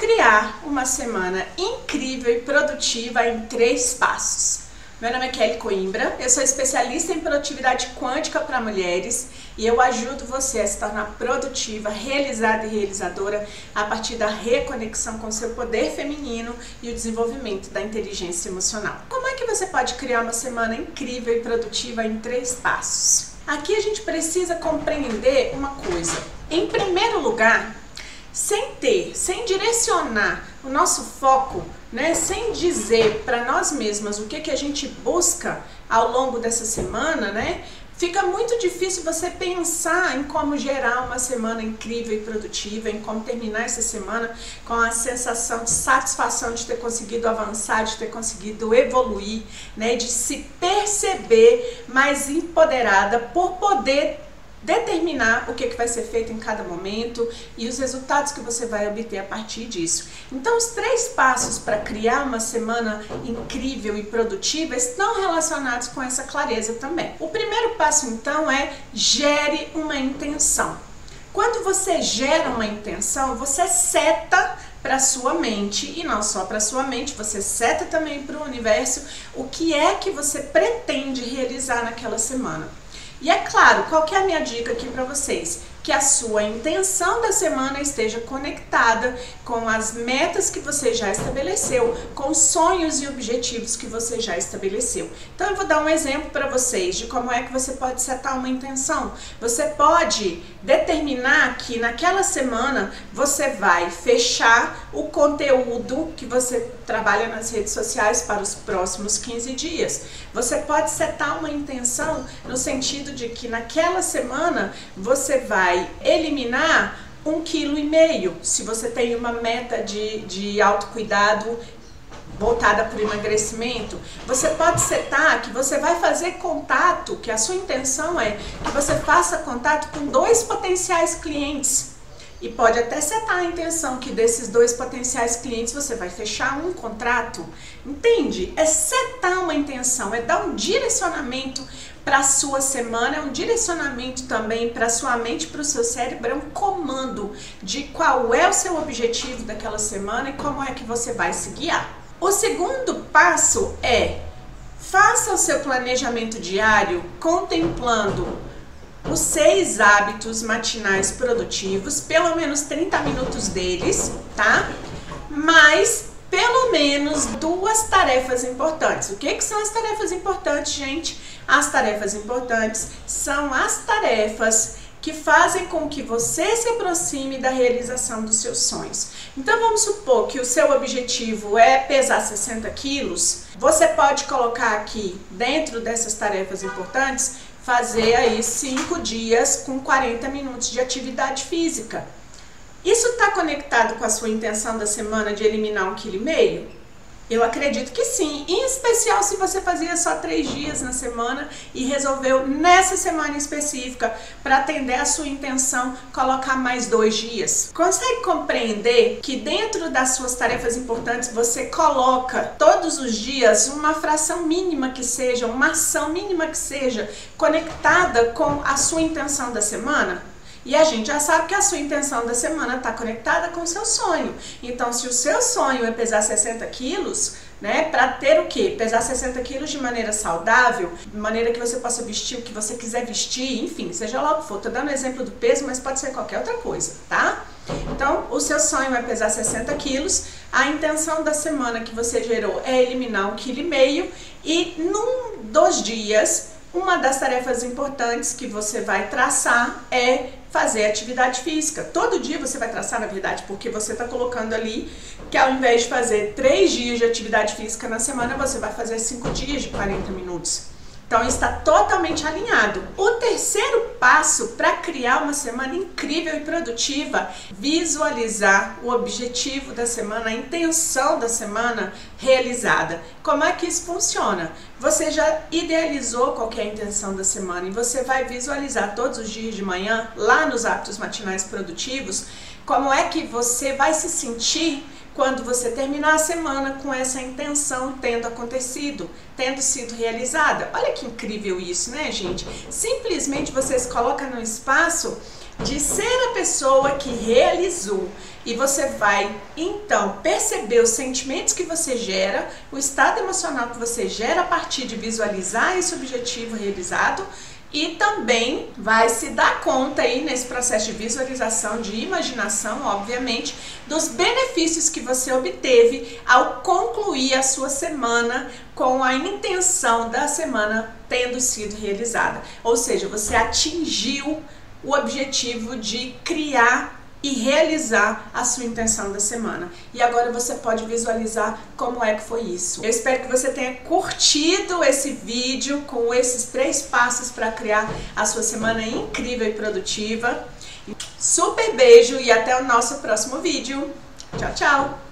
criar uma semana incrível e produtiva em três passos. Meu nome é Kelly Coimbra, eu sou especialista em produtividade quântica para mulheres e eu ajudo você a se tornar produtiva, realizada e realizadora a partir da reconexão com seu poder feminino e o desenvolvimento da inteligência emocional. Como é que você pode criar uma semana incrível e produtiva em três passos? Aqui a gente precisa compreender uma coisa. Em primeiro lugar, sem ter, sem direcionar o nosso foco, né, sem dizer para nós mesmas o que, que a gente busca ao longo dessa semana, né, fica muito difícil você pensar em como gerar uma semana incrível e produtiva, em como terminar essa semana com a sensação de satisfação de ter conseguido avançar, de ter conseguido evoluir, né, de se perceber mais empoderada por poder determinar o que, que vai ser feito em cada momento e os resultados que você vai obter a partir disso. Então, os três passos para criar uma semana incrível e produtiva estão relacionados com essa clareza também. O primeiro passo, então, é gere uma intenção. Quando você gera uma intenção, você seta para sua mente e não só para sua mente, você seta também para o universo o que é que você pretende realizar naquela semana. E é claro, qual que é a minha dica aqui para vocês? Que a sua intenção da semana esteja conectada com as metas que você já estabeleceu, com os sonhos e objetivos que você já estabeleceu. Então eu vou dar um exemplo para vocês de como é que você pode setar uma intenção. Você pode determinar que naquela semana você vai fechar o conteúdo que você trabalha nas redes sociais para os próximos 15 dias. Você pode setar uma intenção no sentido de que naquela semana você vai vai eliminar um quilo e meio. Se você tem uma meta de, de autocuidado voltada para o emagrecimento, você pode setar que você vai fazer contato, que a sua intenção é que você faça contato com dois potenciais clientes. E pode até setar a intenção que desses dois potenciais clientes você vai fechar um contrato. Entende? É setar uma intenção, é dar um direcionamento para a sua semana, é um direcionamento também para sua mente, para o seu cérebro, é um comando de qual é o seu objetivo daquela semana e como é que você vai se guiar. O segundo passo é faça o seu planejamento diário contemplando os seis hábitos matinais produtivos, pelo menos 30 minutos deles, tá? Mais pelo menos duas tarefas importantes. O que, que são as tarefas importantes, gente? As tarefas importantes são as tarefas que fazem com que você se aproxime da realização dos seus sonhos. Então vamos supor que o seu objetivo é pesar 60 quilos. Você pode colocar aqui dentro dessas tarefas importantes fazer aí 5 dias com 40 minutos de atividade física. Isso está conectado com a sua intenção da semana de eliminar um quilo e meio? Eu acredito que sim, em especial se você fazia só três dias na semana e resolveu nessa semana específica para atender a sua intenção colocar mais dois dias. Consegue compreender que dentro das suas tarefas importantes você coloca todos os dias uma fração mínima que seja, uma ação mínima que seja conectada com a sua intenção da semana? E a gente já sabe que a sua intenção da semana está conectada com o seu sonho. Então, se o seu sonho é pesar 60 quilos, né, para ter o quê? Pesar 60 quilos de maneira saudável, de maneira que você possa vestir o que você quiser vestir, enfim, seja lá o que for. Tô dando exemplo do peso, mas pode ser qualquer outra coisa, tá? Então, o seu sonho é pesar 60 quilos, a intenção da semana que você gerou é eliminar um quilo e meio e num dos dias, uma das tarefas importantes que você vai traçar é fazer atividade física. Todo dia você vai traçar, na verdade, porque você está colocando ali que ao invés de fazer três dias de atividade física na semana, você vai fazer cinco dias de 40 minutos. Então está totalmente alinhado. O terceiro passo para criar uma semana incrível e produtiva, visualizar o objetivo da semana, a intenção da semana realizada. Como é que isso funciona? Você já idealizou qualquer intenção da semana e você vai visualizar todos os dias de manhã, lá nos hábitos matinais produtivos, como é que você vai se sentir quando você terminar a semana com essa intenção tendo acontecido, tendo sido realizada. Olha que incrível isso, né, gente? Simplesmente você se coloca no espaço de ser a pessoa que realizou. e você vai então perceber os sentimentos que você gera, o estado emocional que você gera a partir de visualizar esse objetivo realizado e também vai se dar conta aí nesse processo de visualização, de imaginação, obviamente, dos benefícios que você obteve ao concluir a sua semana com a intenção da semana tendo sido realizada. Ou seja, você atingiu o objetivo de criar e realizar a sua intenção da semana. E agora você pode visualizar como é que foi isso. Eu espero que você tenha curtido esse vídeo com esses três passos para criar a sua semana incrível e produtiva. Super beijo e até o nosso próximo vídeo. Tchau, tchau!